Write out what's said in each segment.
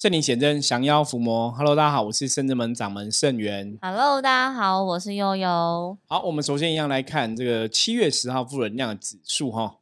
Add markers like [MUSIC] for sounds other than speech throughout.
圣灵显真，降妖伏魔。Hello，大家好，我是圣真门掌门圣元。Hello，大家好，我是悠悠。好，我们首先一样来看这个七月十号负能量的指数哈，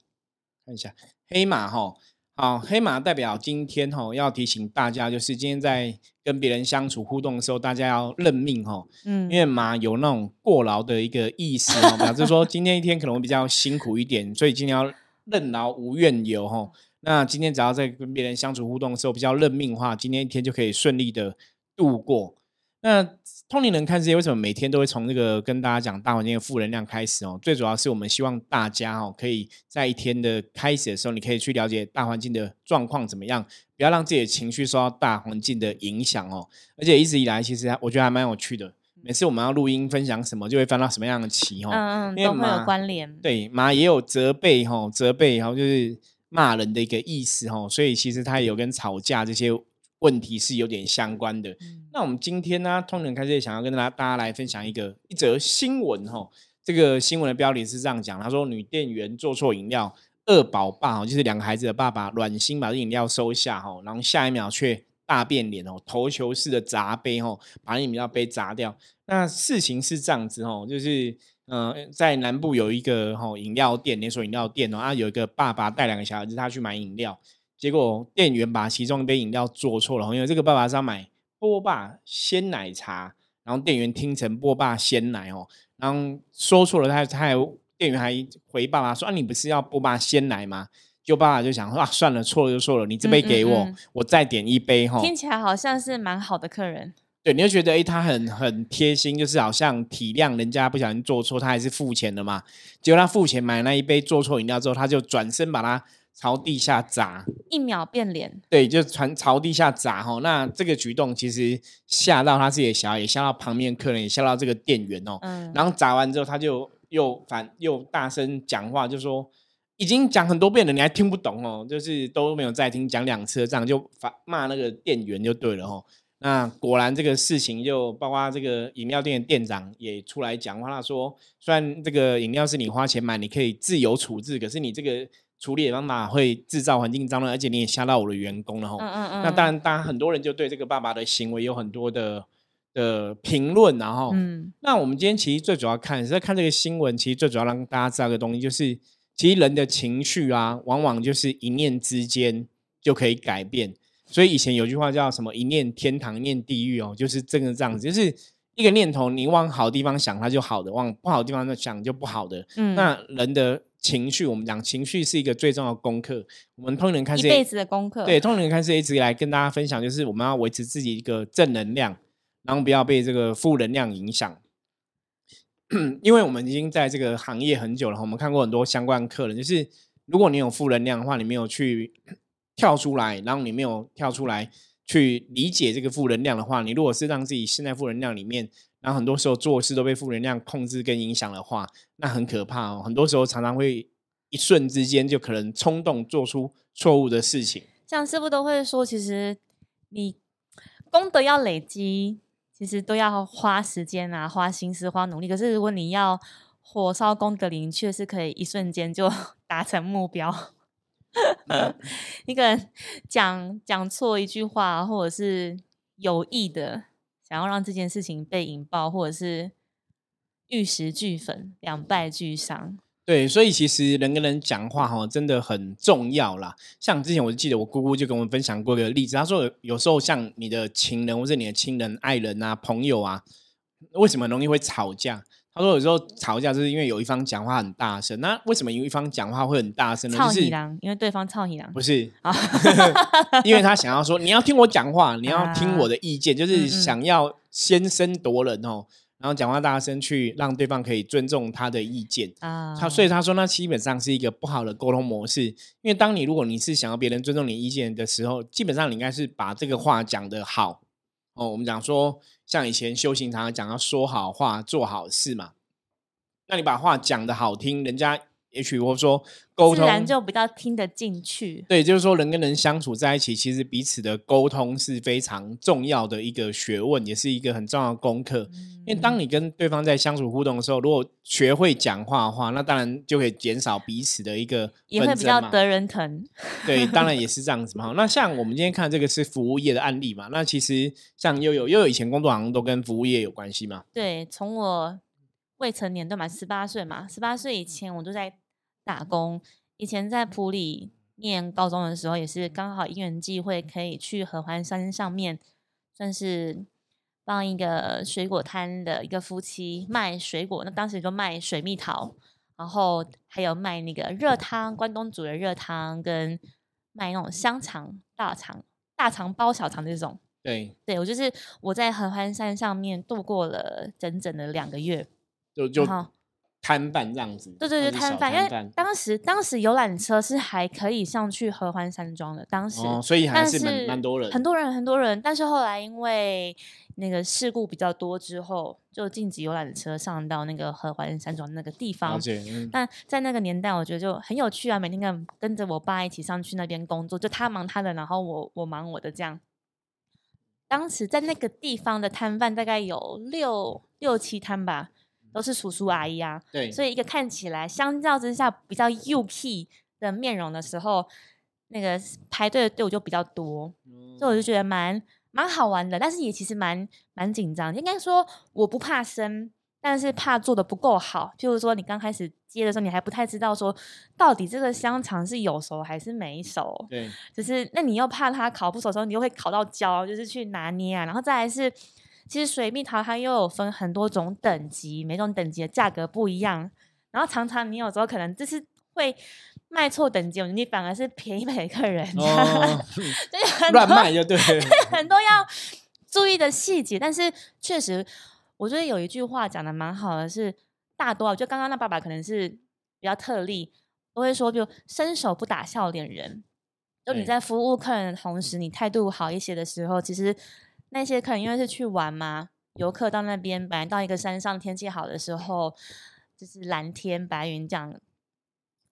看一下黑马哈。好，黑马代表今天哈要提醒大家，就是今天在跟别人相处互动的时候，大家要认命哈，嗯因为马有那种过劳的一个意思哈，[LAUGHS] 表示说今天一天可能会比较辛苦一点，所以今天要任劳无怨尤哈。那今天只要在跟别人相处互动的时候比较认命的话，今天一天就可以顺利的度过。那通灵人看世界为什么每天都会从这个跟大家讲大环境的负能量开始哦？最主要是我们希望大家哦，可以在一天的开始的时候，你可以去了解大环境的状况怎么样，不要让自己的情绪受到大环境的影响哦。而且一直以来，其实我觉得还蛮有趣的。每次我们要录音分享什么，就会翻到什么样的棋哦。嗯嗯，因为都会有马关联。对，马也有责备哈，责备，然后就是骂人的一个意思哈，所以其实它也有跟吵架这些问题是有点相关的。嗯那我们今天呢，通人开始也想要跟大家大家来分享一个一则新闻哈。这个新闻的标题是这样讲，他说女店员做错饮料，二宝爸哦，就是两个孩子的爸爸软心把这饮料收下哈，然后下一秒却大变脸哦，投球式的砸杯哦，把饮料杯砸掉。那事情是这样子哦，就是呃，在南部有一个吼、饮料店，连锁饮料店哦，啊，有一个爸爸带两个小孩子，他去买饮料，结果店员把其中一杯饮料做错了哦，因为这个爸爸是要买波霸鲜奶茶，然后店员听成波霸鲜奶哦，然后说错了，他他还店员还回爸爸说啊，你不是要波霸鲜奶吗？就爸爸就想说啊，算了，错了就错了，你这杯嗯嗯给我，嗯我再点一杯哈。听起来好像是蛮好的客人。对，你就觉得诶，他很很贴心，就是好像体谅人家不小心做错，他还是付钱的嘛。结果他付钱买那一杯做错饮料之后，他就转身把它朝地下砸，一秒变脸，对，就传朝地下砸哈。那这个举动其实吓到他自己的小孩，也吓到旁边客人，也吓到这个店员哦。嗯，然后砸完之后，他就又反又大声讲话，就说已经讲很多遍了，你还听不懂哦，就是都没有再听，讲两次这样就反骂那个店员就对了哦。那果然这个事情就包括这个饮料店的店长也出来讲话，他说虽然这个饮料是你花钱买，你可以自由处置，可是你这个处理的方法会制造环境脏乱，而且你也吓到我的员工了哈。嗯嗯嗯，那当然，当然很多人就对这个爸爸的行为有很多的的评论，然后嗯那我们今天其实最主要看是在看这个新闻，其实最主要让大家知道一个东西，就是其实人的情绪啊，往往就是一念之间就可以改变。所以以前有句话叫什么“一念天堂，一念地狱”哦，就是真的这样子，就是一个念头，你往好地方想，它就好的；往不好的地方想，就不好的。嗯，那人的情绪，我们讲情绪是一个最重要的功课。我们通灵看这一辈子的功课。对，通灵人看是一直以来跟大家分享，就是我们要维持自己一个正能量，然后不要被这个负能量影响。[CLEARS THROAT] 因为我们已经在这个行业很久了，我们看过很多相关客人，就是如果你有负能量的话，你没有去跳出来，然后你没有跳出来去理解这个负能量的话，你如果是让自己陷在负能量里面，然后很多时候做事都被负能量控制跟影响的话，那很可怕哦。很多时候常常会一瞬之间就可能冲动做出错误的事情。像师傅都会说，其实你功德要累积，其实都要花时间啊，花心思，花努力。可是如果你要火烧功德林，却是可以一瞬间就 [LAUGHS] 达成目标。一个人讲讲错一句话，或者是有意的想要让这件事情被引爆，或者是玉石俱焚，两败俱伤。对，所以其实人跟人讲话哈，真的很重要啦。像之前我就记得我姑姑就跟我们分享过一个例子，她说有有时候像你的情人或者你的亲人、爱人啊、朋友啊，为什么容易会吵架？她说有时候吵架就是因为有一方讲话很大声。那为什么有一方讲话会很大声呢？就是你郎，因为对方操你郎不是啊，[LAUGHS] 因为他想要说你要听我讲话，你要听我的意见，就嗯是嗯想要先声夺人哦，然后讲话大声去让对方可以尊重他的意见。啊，他所以他说，那基本上是一个不好的沟通模式。因为当你如果你是想要别人尊重你意见的时候，基本上你应该是把这个话讲得好哦。我们讲说，像以前修行常常讲要说好话、做好事嘛。那你把话讲的好听，人家也许或者说沟通自然就比较听得进去。对，就是说人跟人相处在一起，其实彼此的沟通是非常重要的一个学问，也是一个很重要的功课。因为当你跟对方在相处互动的时候，如果学会讲话的话，那当然就可以减少彼此的一个也会比较得人疼。对，[LAUGHS] 当然也是这样子嘛。那像我们今天看这个是服务业的案例嘛，那其实像悠悠悠悠以前工作好像都跟服务业有关系嘛。对，从我未成年对嘛，十八岁嘛，十八岁以前我都在打工。以前在普里念高中的时候，也是刚好因缘际会可以去合欢山上面，算是。帮一个水果摊的一个夫妻卖水果，那当时就卖水蜜桃，然后还有卖那个热汤，关东煮的热汤，跟卖那种香肠、大肠、大肠包小肠这种。对，对我就是我在合欢山上面度过了整整的两个月，就就。摊贩这样子，对对对，摊贩，因为当时当时游览车是还可以上去合欢山庄的，当时，哦所以还是蛮蛮多人，很多人很多人，但是后来因为那个事故比较多之后，就禁止游览车上到那个合欢山庄那个地方。但在那个年代，我觉得就很有趣啊，每天跟跟着我爸一起上去那边工作，就他忙他的，然后我我忙我的这样。当时在那个地方的摊贩大概有六六七摊吧。都是叔叔阿姨啊，对，所以一个看起来相较之下比较幼气的面容的时候，那个排队的队伍就比较多，所以我就觉得蛮蛮好玩的，但是也其实蛮蛮紧张。应该说我不怕生，但是怕做的不够好。譬如说你刚开始接的时候，你还不太知道说到底这个香肠是有熟还是没熟，对，就是那你又怕它烤不熟的时候，你又会烤到焦，就是去拿捏啊，然后再来是。其实水蜜桃它又有分很多种等级，每种等级的价格不一样。然后常常你有时候可能就是会卖错等级，你反而是便宜给客人，哦，[LAUGHS] 乱卖就对，很多要注意的细节。但是确实，我觉得有一句话讲的蛮好的，是大多，就刚刚那爸爸可能是比较特例，都会说，就伸手不打笑脸人。就你在服务客人的同时，你态度好一些的时候，其实。那些客人因为是去玩嘛，游客到那边，本来到一个山上，天气好的时候，就是蓝天白云这样，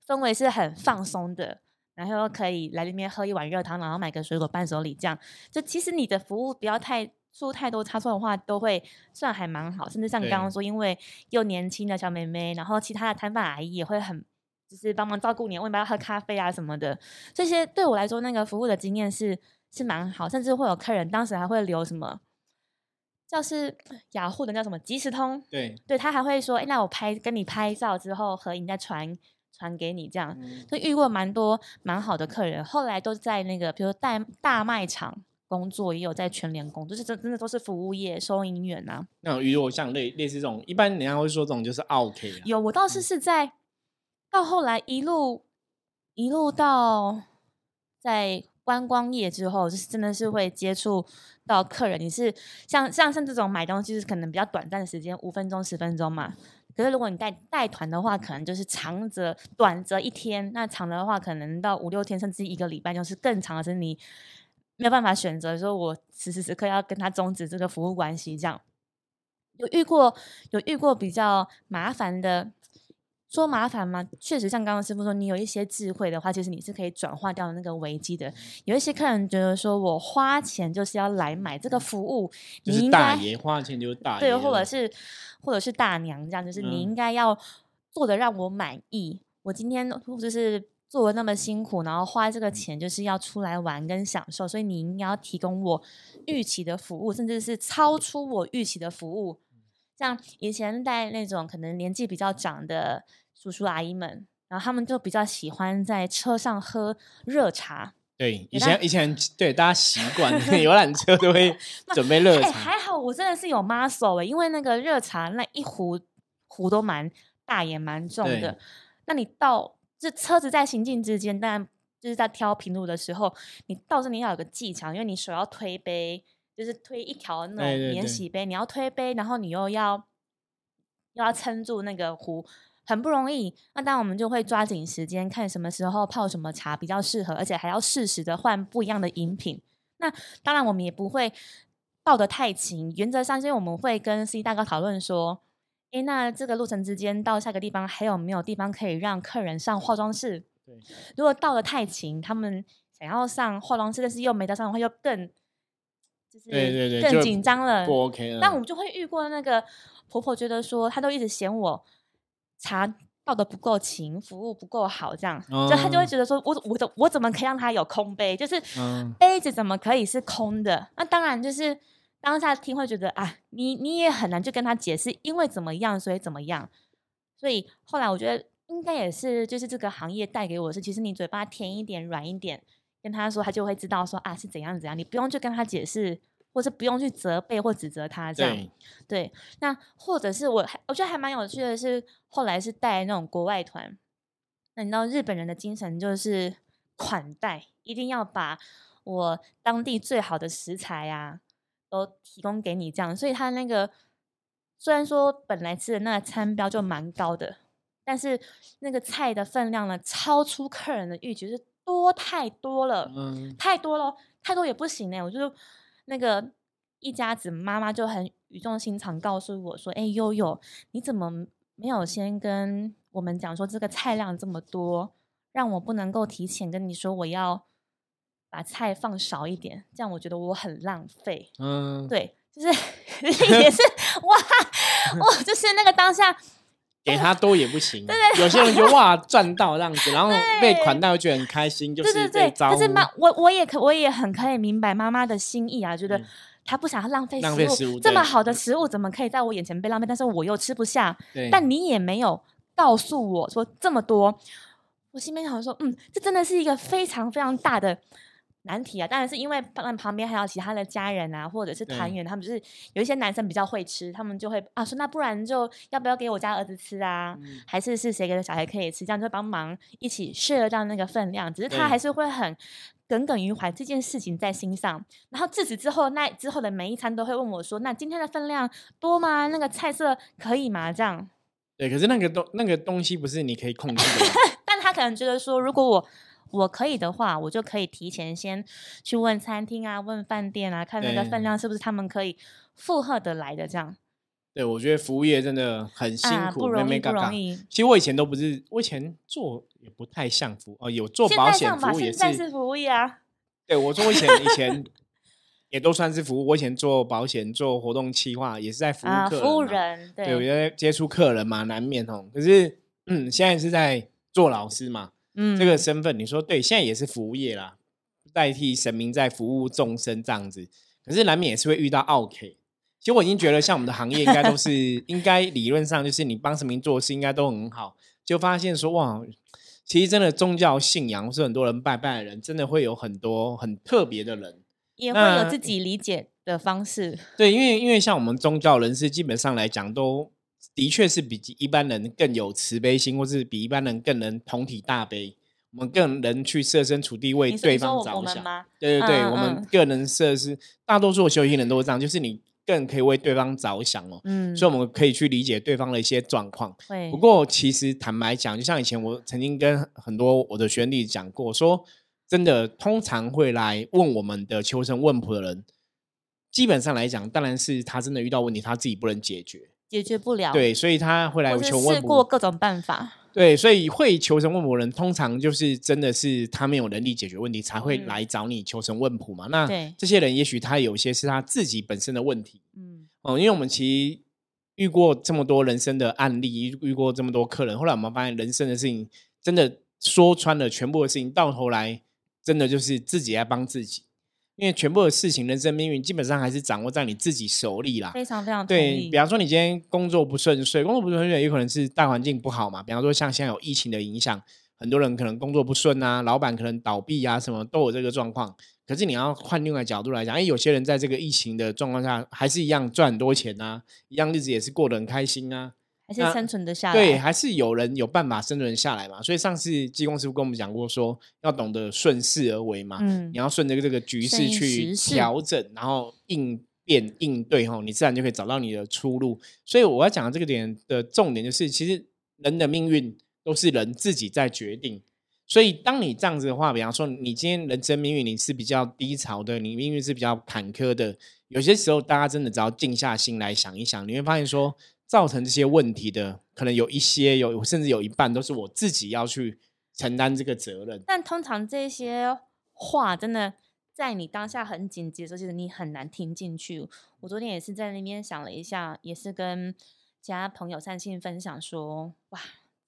氛围是很放松的。然后可以来这边喝一碗热汤，然后买个水果伴手礼，这样就其实你的服务不要太出太多差错的话，都会算还蛮好。甚至像你刚刚说，因为又年轻的小妹妹，然后其他的摊贩阿姨也会很就是帮忙照顾你，问要不要喝咖啡啊什么的，这些对我来说，那个服务的经验是。是蛮好，甚至会有客人当时还会留什么，叫是雅虎的叫什么即时通，对，对他还会说，哎，那我拍跟你拍照之后合影再传传给你，这样，就遇过蛮多蛮好的客人，后来都在那个比如大大卖场工作，也有在全联工作，就是真真的都是服务业收银员呐。那如果像类类似这种，一般人家会说这种就是 OK 有我倒是是在到后来一路一路到在。观光业之后，就是真的是会接触到客人。你是像像像这种买东西是可能比较短暂的时间，五分钟十分钟嘛。可是如果你带带团的话，可能就是长则短则一天，那长的话可能到五六天，甚至一个礼拜，就是更长的是你没有办法选择说，我此时此刻要跟他终止这个服务关系。这样有遇过有遇过比较麻烦的。说麻烦吗？确实，像刚刚师傅说，你有一些智慧的话，其实你是可以转化掉那个危机的。有一些客人觉得说，我花钱就是要来买这个服务，就是大爷花钱就是大爷，[LAUGHS] 对，或者是或者是大娘这样，就是你应该要做的让我满意。我今天就是做的那么辛苦，然后花这个钱就是要出来玩跟享受，所以你应该要提供我预期的服务，甚至是超出我预期的服务。像以前带那种可能年纪比较长的叔叔阿姨们，然后他们就比较喜欢在车上喝热茶。对，以前以前对大家习惯游览车都会 [LAUGHS] 准备热茶。还好我真的是有 muscle 哎，因为那个热茶那一壶壶都蛮大也蛮重的。那你到这车子在行进之间，当然就是在挑平路的时候，你倒这你要有个技巧，因为你手要推杯。就是推一条那种免洗杯，你要推杯，然后你又要又要撑住那个壶，很不容易。那当然我们就会抓紧时间，看什么时候泡什么茶比较适合，而且还要适时的换不一样的饮品。那当然我们也不会抱得太勤，原则上，因为我们会跟 C 大哥讨论说，哎，那这个路程之间到下个地方还有没有地方可以让客人上化妆室？对，如果到了太勤，他们想要上化妆室，但是又没得上的话，又更就是对对对更紧张了。不 OK 了。但我们就会遇过那个婆婆，觉得说她都一直嫌我茶倒的不够勤，服务不够好，这样，就她就会哦觉得说我我怎我怎么可以让她有空杯？就是嗯杯子怎么可以是空的？那当然就是当下听会觉得啊，你你也很难去跟她解释，因为怎么样，所以怎么样。所以后来我觉得应该也是，就是这个行业带给我的是，其实你嘴巴甜一点、软一点，跟他说，他就会知道说啊是怎样怎样，你不用去跟他解释，或是不用去责备或指责他这样。对，对，那或者是我还我觉得还蛮有趣的是，后来是带那种国外团，那你知道日本人的精神就是款待，一定要把我当地最好的食材啊都提供给你这样，所以他那个虽然说本来吃的那个餐标就蛮高的，但是那个菜的分量呢超出客人的预期，就是多太多了。嗯太多了，太多也不行呢、我就那个一家子妈妈就很语重心长告诉我说：“哎、悠悠，你怎么没有先跟我们讲说这个菜量这么多，让我不能够提前跟你说我要把菜放少一点，这样我觉得我很浪费。”嗯，对，就是 [LAUGHS] 也是哇，[LAUGHS] 我就是那个当下，给他多也不行。有些人就哇赚到这样子，然后被款待会觉得很开心，就是对对对，是妈，我我也可我也很可以明白妈妈的心意啊，觉得嗯。她不想要浪费食食物对。这么好的食物怎么可以在我眼前被浪费？但是我又吃不下，但你也没有告诉我说这么多，我心里面想说，嗯，这真的是一个非常非常大的难题啊！当然是因为旁旁边还有其他的家人啊，或者是团员，他们就是有一些男生比较会吃，他们就会啊说，那不然就要不要给我家儿子吃啊？嗯还是是谁给的小孩可以吃？这样就帮忙一起 share 到那个分量，只是他还是会很。耿耿于怀这件事情在心上，然后自此之后，那之后的每一餐都会问我说：“那今天的分量多吗？那个菜色可以吗？”这样，对，可是那个东那个东西不是你可以控制的，[LAUGHS] 但他可能觉得说，如果我我可以的话，我就可以提前先去问餐厅啊、问饭店啊，看那个分量是不是他们可以负荷得来的，这样对我觉得服务业真的很辛啊，苦，不容易，不容易。其实我以前都不是，我以前做也不太像服哦，有做保险服务也是现在是服务业啊，[LAUGHS] 对，我说我以前以前也都算是服务。我以前做保险、做活动企划，也是在服务啊，客服务。人，对，我觉得接触客人嘛，难免哦。可是，嗯，现在是在做老师嘛，嗯，这个身份，你说对，现在也是服务业啦，代替神明在服务众生这样子。可是难免也是会遇到 OK。其实我已经觉得，像我们的行业应该都是 [LAUGHS] 应该理论上就是你帮神明做事应该都很好，就发现说哇，其实真的宗教信仰是很多人拜拜的人，真的会有很多很特别的人。也会有自己理解的方式，对，因为因为像我们宗教人士，基本上来讲都的确是比一般人更有慈悲心，或是比一般人更能同体大悲。我们更能去设身处地为对方着想。对对对，嗯我们嗯个人设施，大多数的修行人都是这样，就是你更可以为对方着想哦，嗯，所以我们可以去理解对方的一些状况。不过，其实坦白讲，就像以前我曾经跟很多我的学弟子讲过，说真的，通常会来问我们的求神问卜的人，基本上来讲，当然是他真的遇到问题，他自己不能解决，解决不了，，对，所以他会来求问试过。各种办法，对，所以会求神问卜的人，通常就是真的是他没有能力解决问题，才会嗯来找你求神问卜嘛。那对这些人，也许他有些是他自己本身的问题，嗯，哦，因为我们其实遇过这么多人生的案例，遇遇过这么多客人，后来我们发现人生的事情真的说穿了，全部的事情到头来真的就是自己在帮自己，因为全部的事情，人生命运基本上还是掌握在你自己手里啦。非常非常同对，比，方说你今天工作不顺遂，工作不顺遂有可能是大环境不好嘛，比方说像现在有疫情的影响，很多人可能工作不顺啊，老板可能倒闭啊，什么都有这个状况。可是你要换另外角度来讲，哎，有些人在这个疫情的状况下，还是一样赚很多钱啊，一样日子也是过得很开心啊。那还是生存的下来，对，还是有人有办法生存下来嘛。所以上次技工师傅跟我们讲过说要懂得顺势而为嘛。嗯你要顺着这个局势去调整，然后应变应对哈，你自然就可以找到你的出路。所以我要讲的这个点的重点就是，其实人的命运都是人自己在决定。所以当你这样子的话，比方说你今天人生命运你是比较低潮的，你命运是比较坎坷的，有些时候大家真的只要静下心来想一想，你会发现说，造成这些问题的，可能有一些有，甚至有一半都是我自己要去承担这个责任。但通常这些话真的在你当下很紧急的时候，其实你很难听进去。我昨天也是在那边想了一下，也是跟其他朋友善信分享说，哇，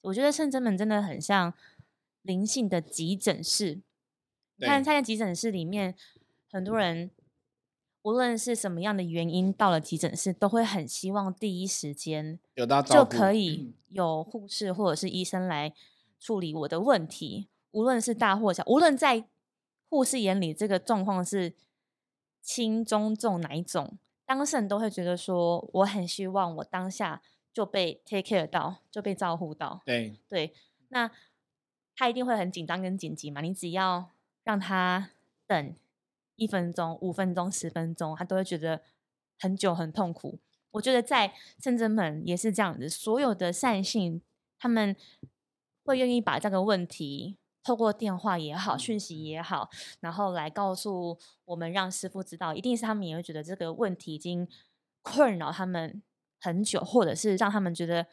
我觉得圣真门真的很像灵性的急诊室。你看，在急诊室里面，很多人无论是什么样的原因到了急诊室，都会很希望第一时间有到就可以有护士或者是医生来处理我的问题，无论是大或小，无论在护士眼里这个状况是轻中重哪一种，当事人都会觉得说，我很希望我当下就被 take care 到，就被照顾到。对对，那他一定会很紧张跟紧急嘛，你只要。让他等一分钟、五分钟、十分钟，他都会觉得很久、很痛苦。我觉得在圣真门也是这样子，所有的善信他们会愿意把这个问题透过电话也好、讯息也好，然后来告诉我们，让师傅知道，一定是他们也会觉得这个问题已经困扰他们很久，或者是让他们觉得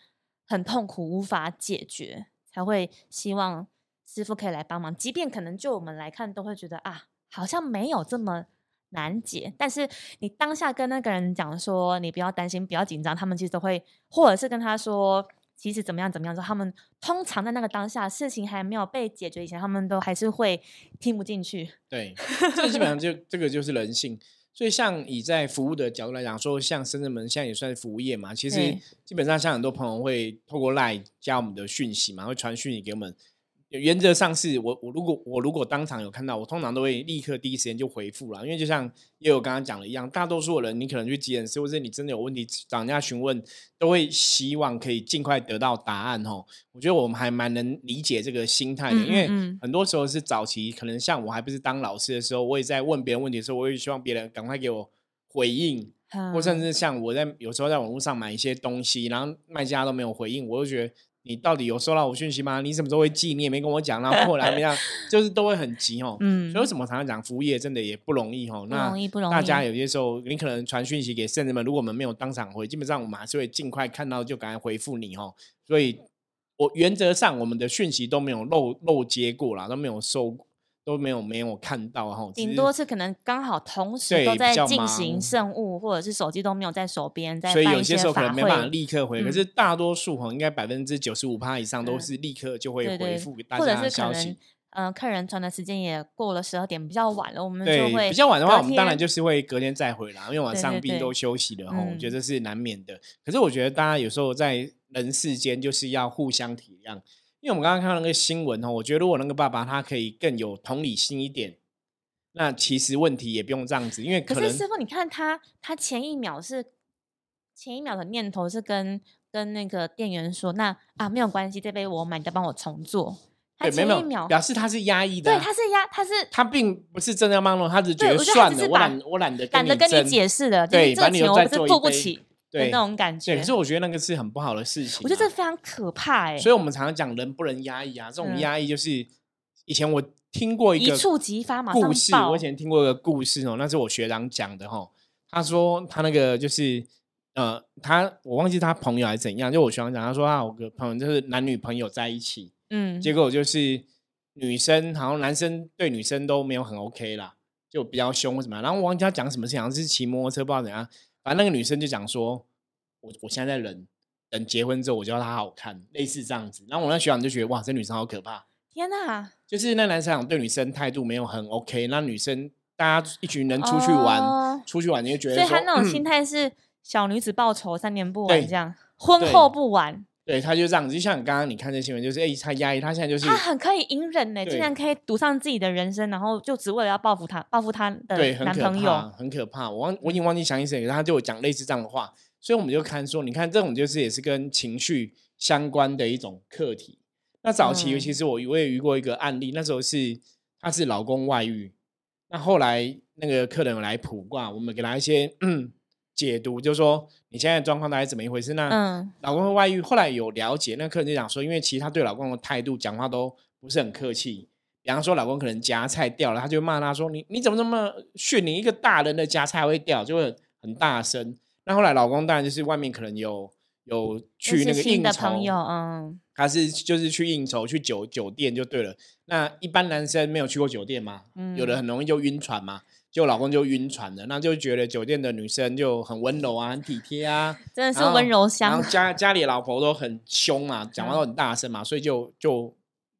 很痛苦、无法解决，才会希望。师傅可以来帮忙，即便可能就我们来看，都会觉得啊，好像没有这么难解。但是你当下跟那个人讲说，你不要担心，不要紧张，他们其实都会，或者是跟他说，其实怎么样怎么样，说他们通常在那个当下事情还没有被解决以前，他们都还是会听不进去。对，这基本上就这个就是人性。所以像以在服务的角度来讲，说像深圳门现在也算是服务业嘛，其实基本上像很多朋友会透过 LINE 加我们的讯息嘛，会传讯息给我们。原则上是我我如果我如果当场有看到，我通常都会立刻第一时间就回复了，因为就像也有刚刚讲的一样，大多数的人你可能去急诊室，或者你真的有问题找人家询问，都会希望可以尽快得到答案吼。我觉得我们还蛮能理解这个心态的，因为很多时候是早期可能像我还不是当老师的时候，我也在问别人问题的时候，我也希望别人赶快给我回应，或甚至像我在有时候在网络上买一些东西，然后卖家都没有回应，我就觉得。你到底有收到我讯息吗？你什么时候会寄？你也没跟我讲，然后后来怎么样？[LAUGHS] 就是都会很急哦。嗯，所以为什么常常讲服务业真的也不容易哦？不容易，不容易。大家有些时候，你可能传讯息给圣人们，如果我们没有当场回，基本上我们还是会尽快看到就赶快回复你哦。所以，我原则上我们的讯息都没有漏漏接过啦，都没有收。都没有没有看到哈，顶多是可能刚好同时都在进行圣物，或者是手机都没有在手边，在所以有些时候可能没办法立刻回。可是大多数哈，应该百分之九十五趴以上都是立刻就会回复给大家的消息。嗯，客人传的时间也过了十二点，比较晚了，我们就会比较晚的话，我们当然就是会隔天再回啦，因为晚上毕竟都休息了哈，我觉得是难免的。可是我觉得大家有时候在人世间就是要互相体谅。因为我们刚刚看到那个新闻哦，我觉得如果那个爸爸他可以更有同理心一点，那其实问题也不用这样子。因为可是师傅，你看他，他前一秒是前一秒的念头是跟跟那个店员说，那啊没有关系，这杯我买，你再帮我重做。对，没有表示他是压抑的，对，他是压，他是他并不是真的要帮忙，他只觉得算了，我懒，我懒得懒得跟你解释了，对，这钱我不是付不起。对那种感觉，对，可是我觉得那个是很不好的事情。我觉得这非常可怕哎。所以我们常常讲人不能压抑啊，这种压抑就是以前我听过一个一触即发嘛故事。我以前听过一个故事哦，那是我学长讲的哈。他说他那个就是呃，他我忘记他朋友还是怎样，就我学长讲，他说啊，我个朋友就是男女朋友在一起，嗯，结果就是女生好像男生对女生都没有很 OK 啦，就比较凶或什么。然后我忘记他讲什么事，好像是骑摩托车不知道怎样。反正那个女生就讲说，我我现在在忍，等结婚之后我就要她好看，类似这样子。然后我那学长就觉得，哇，这女生好可怕！天哪！就是那男生对女生态度没有很 OK，那女生大家一群人出去玩，出去玩你就觉得，所以他那种心态是小女子报仇，三年不晚这样，婚后不晚。对，他就这样子，就像刚刚你看这新闻，就是哎，他压抑，他现在就是他很可以隐忍呢，竟然可以赌上自己的人生，然后就只为了要报复他，报复他的男朋友，很可怕。我忘，我已经忘记详细谁，他就讲类似这样的话，所以我们就看说，你看这种就是也是跟情绪相关的一种课题。那早期尤其是我我也遇过一个案例，那时候是他是老公外遇，那后来那个客人来卜卦，我们给他一些。[COUGHS] 解读就是说，你现在状况大概怎么一回事？那老公的外遇，后来有了解，那客人就讲说，因为其实他对老公的态度、讲话都不是很客气。比方说，老公可能夹菜掉了，他就骂他说：“你你怎么这么训？你一个大人的夹菜会掉，就会很大声。”那后来老公当然就是外面可能有有去那个应酬，朋友，嗯，他是就是去应酬去酒酒店就对了。那一般男生没有去过酒店嘛，有的很容易就晕船嘛。就老公就晕船了，那就觉得酒店的女生就很温柔啊，很体贴啊，[LAUGHS] 真的是温柔乡。然后家家里老婆都很凶嘛，讲话都很大声嘛，所以就就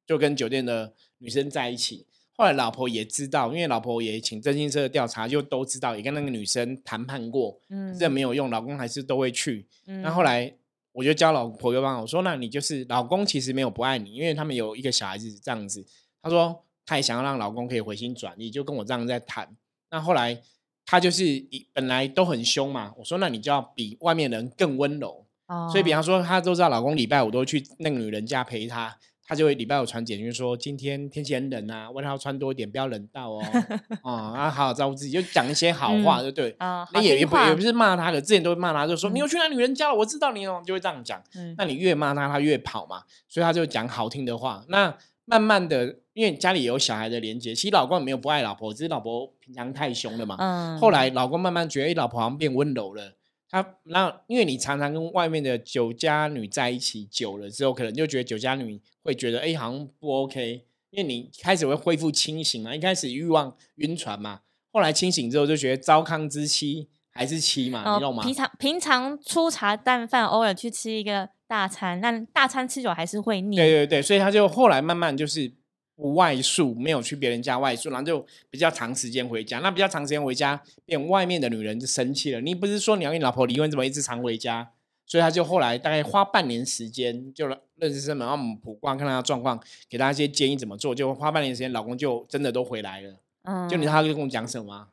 就跟酒店的女生在一起。后来老婆也知道，因为老婆也请征信社调查，就都知道，也跟那个女生谈判过，嗯，这没有用，老公还是都会去。那后来我就教老婆又帮我说，那你就是老公其实没有不爱你，因为他们有一个小孩子这样子。他说他也想要让老公可以回心转意，就跟我这样在谈。那后来他就是一本来都很凶嘛，我说那你就要比外面人更温柔。哦，所以比方说她都知道老公礼拜五都去那个女人家陪她，他就会礼拜五传简讯说今天天气很冷啊，外套穿多一点，不要冷到哦。[LAUGHS] 啊，然后好好照顾自己，就讲一些好话，对不对？啊，那也也不也不是骂她的，之前都会骂她，就说你又去那女人家了，我知道你哦，就会这样讲。嗯，那你越骂她，她越跑嘛，所以她就讲好听的话。那慢慢的。因为家里有小孩的连接，其实老公也没有不爱老婆，只是老婆平常太凶了嘛。嗯。后来老公慢慢觉得，哎，老婆好像变温柔了。他那因为你常常跟外面的酒家女在一起久了之后，可能就觉得酒家女会觉得，哎，好像不 OK。因为你开始会恢复清醒嘛，一开始欲望晕船嘛，后来清醒之后就觉得糟糠之妻还是妻嘛，你懂吗？平常平常粗茶淡饭，偶尔去吃一个大餐，那大餐吃久还是会腻。对对对，所以他就后来慢慢就是。不外宿，没有去别人家外宿，然后就比较长时间回家。那比较长时间回家，变外面的女人就生气了。你不是说你要跟你老婆离婚，怎么一直常回家？所以他就后来大概花半年时间，就认识什么，让我们卜卦，看他状况，给他一些建议怎么做。就花半年时间，老公就真的都回来了。嗯，就你他就跟我讲什么？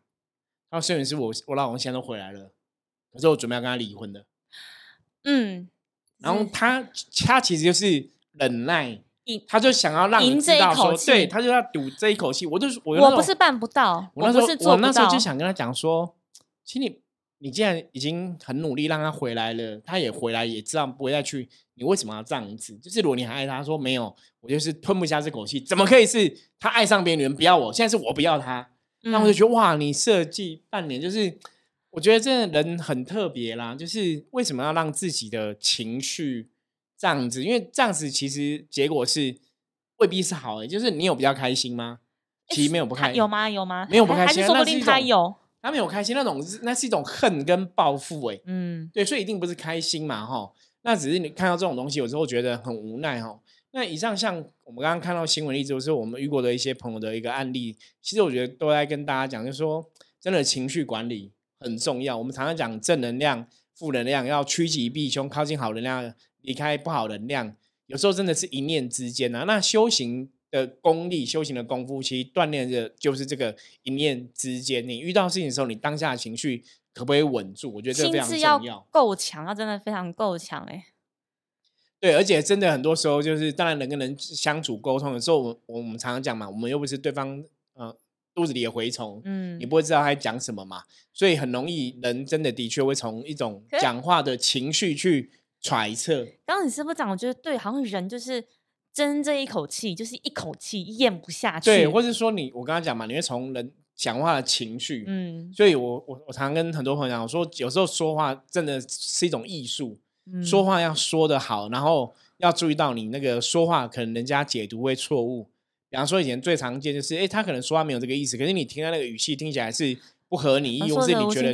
他说：“摄影师，我我老公现在都回来了，可是我准备要跟他离婚的。”嗯，然后他他其实就是忍耐。他就想要让你知道说，对他就要赌这一口气。我就我我不是办不到，我那时候我那时候就想跟他讲说，其实你你既然已经很努力让他回来了，他也回来也知道不会再去，你为什么要这样子？就是如果你还爱他，说没有，我就是吞不下这口气，怎么可以是他爱上别人不要我？现在是我不要他，那我就觉得哇，你设计半年，就是我觉得这人很特别啦，就是为什么要让自己的情绪？这样子，因为这样子其实结果是未必是好的。就是你有比较开心吗？其实没有不开心，有吗？有吗？没有不开心，说不定他有，他没有开心，那种是那是一种恨跟报复。哎，嗯，对，所以一定不是开心嘛，哈。那只是你看到这种东西，有时候觉得很无奈，哈。那以上像我们刚刚看到新闻例子，或是我们遇过的一些朋友的一个案例，其实我觉得都在跟大家讲，就是说，真的情绪管理很重要。我们常常讲正能量、负能量，要趋吉避凶，靠近好能量。离开不好能量，有时候真的是一念之间啊。那修行的功力、修行的功夫，其实锻炼的就是这个一念之间。你遇到事情的时候，你当下的情绪可不可以稳住？我觉得这非常重要。够强，要真的非常够强哎。对，而且真的很多时候，就是当然人跟人相处沟通的时候，我我们常常讲嘛，我们又不是对方呃肚子里的蛔虫，嗯，你不会知道他在讲什么嘛，所以很容易人真的的确会从一种讲话的情绪去。揣测，刚刚你师傅讲，我觉得对，好像人就是争这一口气，就是一口气咽不下去。对，或是说你，我刚刚讲嘛，你会从人讲话的情绪，嗯，所以我我我常跟很多朋友讲，我说有时候说话真的是一种艺术，说话要说的好，然后要注意到你那个说话可能人家解读会错误。比方说以前最常见就是，哎，他可能说话没有这个意思，可是你听他那个语气听起来是。不合你意，或是你觉得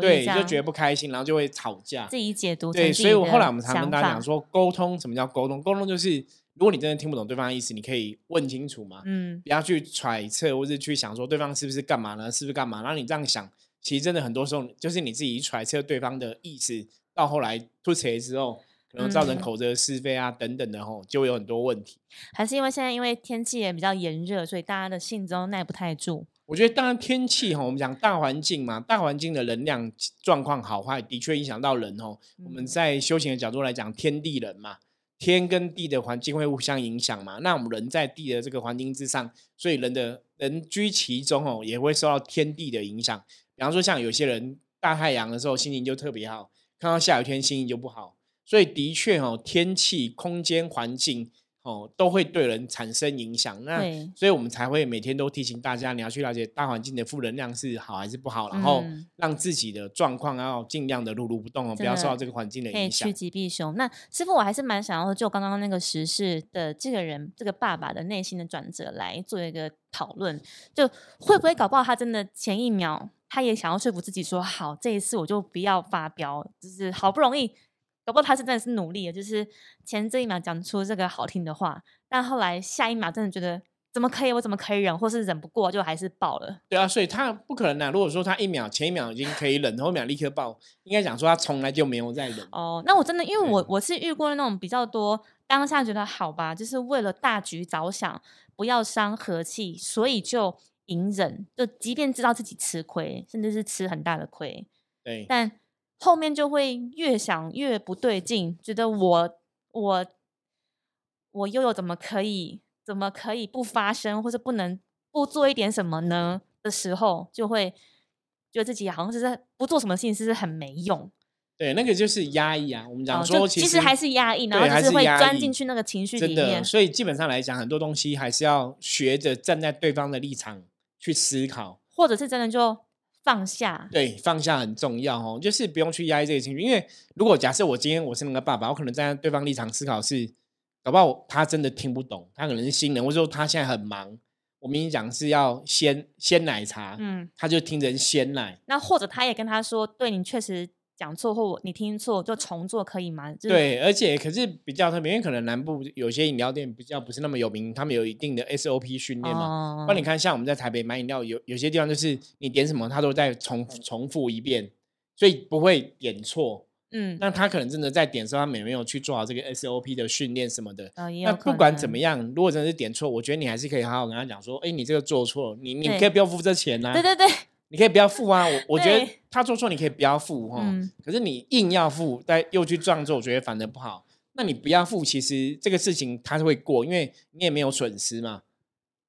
对，就觉得不开心，然后就会吵架。自己解读对，所以我后来我们常跟大家讲说，沟通什么叫沟通？沟通就是，如果你真的听不懂对方的意思，你可以问清楚嘛，嗯，不要去揣测或是去想说对方是不是干嘛呢？是不是干嘛？然后你这样想，其实真的很多时候就是你自己揣测对方的意思，到后来吐槽之后，可能造成口舌是非啊等等的吼，就会有很多问题。还是因为现在因为天气也比较炎热，所以大家的性子都耐不太住。我觉得当然天气哈，我们讲大环境嘛，大环境的能量状况好坏，的确影响到人哦。我们在修行的角度来讲，天地人嘛，天跟地的环境会互相影响嘛。那我们人在地的这个环境之上，所以人的人居其中哦，也会受到天地的影响。比方说，像有些人大太阳的时候心情就特别好，看到下雨天心情就不好。所以的确哦，天气、空间、环境哦，都会对人产生影响。那所以我们才会每天都提醒大家，你要去了解大环境的负能量是好还是不好，然后嗯让自己的状况要尽量的如如不动哦，不要受到这个环境的影响趋。吉避凶。那师傅，我还是蛮想要就刚刚那个时事的这个人，这个爸爸的内心的转折来做一个讨论，就会不会搞不好他真的前一秒他也想要说服自己说，好，这一次我就不要发飙，就是好不容易。搞不好他是真的是努力的，就是前这一秒讲出这个好听的话，但后来下一秒真的觉得怎么可以，我怎么可以忍，或是忍不过就还是爆了。对啊，所以他不可能啊。如果说他一秒前一秒已经可以忍，后一秒立刻爆，应该讲说他从来就没有在忍。哦，那我真的，因为我我是遇过那种比较多，当下觉得好吧，就是为了大局着想，不要伤和气，所以就隐忍，就即便知道自己吃亏，甚至是吃很大的亏，对，但后面就会越想越不对劲，觉得我我我又有怎么可以怎么可以不发声，或者不能不做一点什么呢？的时候，就会觉得自己好像是在不做什么事情是很没用。对，那个就是压抑啊。我们讲哦说，其就实还是压抑，然后就是会钻进去那个情绪里面。所以基本上来讲，很多东西还是要学着站在对方的立场去思考。或者是真的就放下。对，放下很重要哦，就是不用去压抑这个情绪。因为如果假设我今天我是那个爸爸，我可能站在对方立场思考是，搞不好他真的听不懂，他可能是新人，或者说他现在很忙。我明明讲是要鲜鲜奶茶，嗯，他就听成鲜奶。那或者他也跟他说，对你确实讲错，或我你听错，就重做可以吗？就是、对，而且可是比较特别，因为可能南部有些饮料店比较不是那么有名，他们有一定的 SOP 训练嘛。哦你看，像我们在台北买饮料，有有些地方就是你点什么，他都在重重复一遍，所以不会点错。嗯，那他可能真的在点的时候，他没有去做好这个 SOP 的训练什么的。那不管怎么能，样，如果真的是点错，我觉得你还是可以好好跟他讲说，哎，你这个做错，你你可以不要付这钱呐、对对对，你可以不要付啊。我我觉得他做错，你可以不要付哈。嗯可是你硬要付，但又去这样做，我觉得反而不好。那你不要付，其实这个事情他是会过，因为你也没有损失嘛。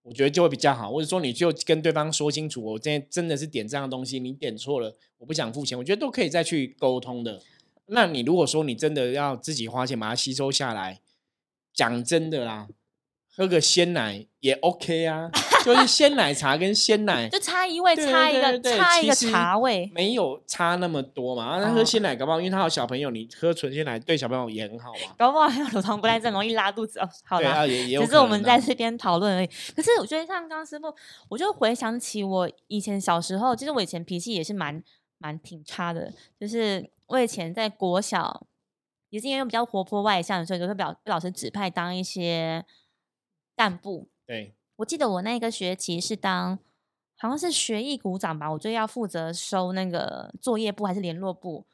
我觉得就会比较好，或者说你就跟对方说清楚，我今天真的是点这样的东西，你点错了，我不想付钱，我觉得都可以再去沟通的。那你如果说你真的要自己花钱把它吸收下来，讲真的啦，喝个鲜奶也 OK 啊，就是鲜奶茶跟鲜奶就差一味，差一个差一个茶味。没有差那么多嘛。那、哦喝鲜奶搞不好，因为他有小朋友，你喝纯鲜奶对小朋友也很好嘛。搞不好 [LAUGHS] 还有乳糖不耐症，容易拉肚子哦。好啦，对啊，也也有只是我们在这边讨论而已。可是我觉得像刚刚师傅，我就回想起我以前小时候，其实我以前脾气也是蛮蛮挺差的。就是我以前在国小，也是因为比较活泼外向，所以就会被老被老师指派当一些干部。对我记得我那个学期是当好像是学艺股长吧，我就要负责收那个作业部还是联络部。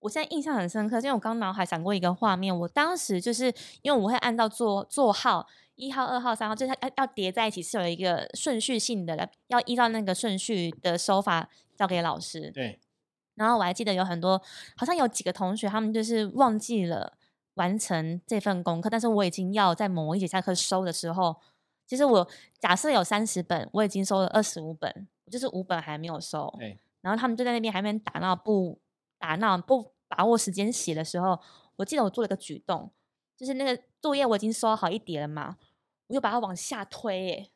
我现在印象很深刻，因为我刚脑海闪过一个画面，我当时就是因为我会按照座座号一号、二号、三号，就是要要叠在一起，是有一个顺序性的，要依照那个顺序的手法交给老师。对然后我还记得有很多，好像有几个同学他们就是忘记了完成这份功课，但是我已经要在某一节下课收的时候，其实我假设有三十本，我已经收了二十五本，我就是五本还没有收。对然后他们就在那边还没打闹不打闹不把握时间写的时候，我记得我做了一个举动，就是那个作业我已经收好一叠了嘛，我就把它往下推、欸，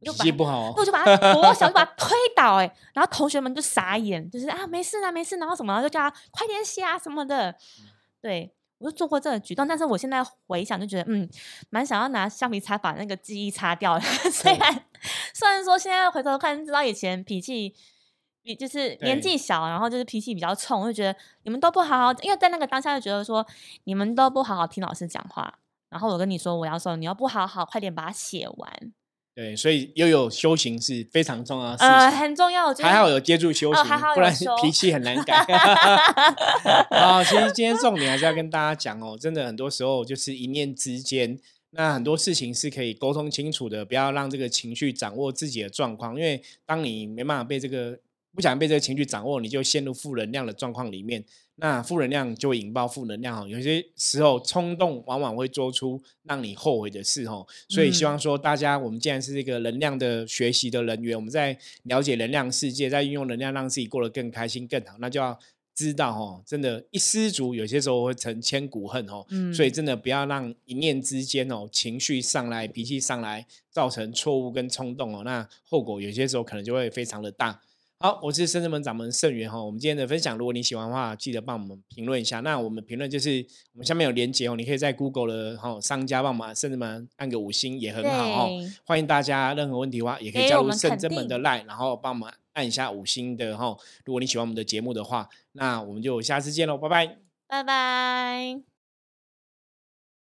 我就把它气不好、哦。那我就把它我想就把它推倒、欸，哎，然后同学们就傻眼，就是啊没事啊没事，然后什么，就叫他快点写啊什么的。对我就做过这个举动，但是我现在回想就觉得，嗯，蛮想要拿橡皮擦把那个记忆擦掉的。[LAUGHS] 虽然虽然说现在回头看知道以前脾气。比就是年纪小，然后就是脾气比较冲，我就觉得你们都不好好，因为在那个当下就觉得说你们都不好好听老师讲话，然后我跟你说我要说，你要不好好快点把它写完，对，所以又有修行是非常重要的事情。呃，很重要，我觉得还好有接触修行，哦还好不然脾气很难改。[LAUGHS] 啊，其实今天重点还是要跟大家讲哦，真的很多时候就是一念之间，那很多事情是可以沟通清楚的，不要让这个情绪掌握自己的状况，因为当你没办法被这个不想被这个情绪掌握，你就陷入负能量的状况里面。那负能量就会引爆负能量哦，有些时候冲动往往会做出让你后悔的事哦，所以希望说大家，我们既然是这个能量的学习的人员，我们在了解能量世界，在运用能量让自己过得更开心更好，那就要知道哦，真的，一失足有些时候会成千古恨哦。嗯，所以真的不要让一念之间哦，情绪上来、脾气上来，造成错误跟冲动哦，那后果有些时候可能就会非常的大。好，我是深圳门掌门盛元哈。我们今天的分享，如果你喜欢的话，记得帮我们评论一下。那我们评论就是我们下面有连接哦，你可以在 Google 的哈商家帮忙深圳门按个五星也很好哦。对欢迎大家任何问题的话，也可以加入深我们肯定圳门的 Line，然后帮我们按一下五星的哈。如果你喜欢我们的节目的话，那我们就下次见喽，拜拜。拜拜。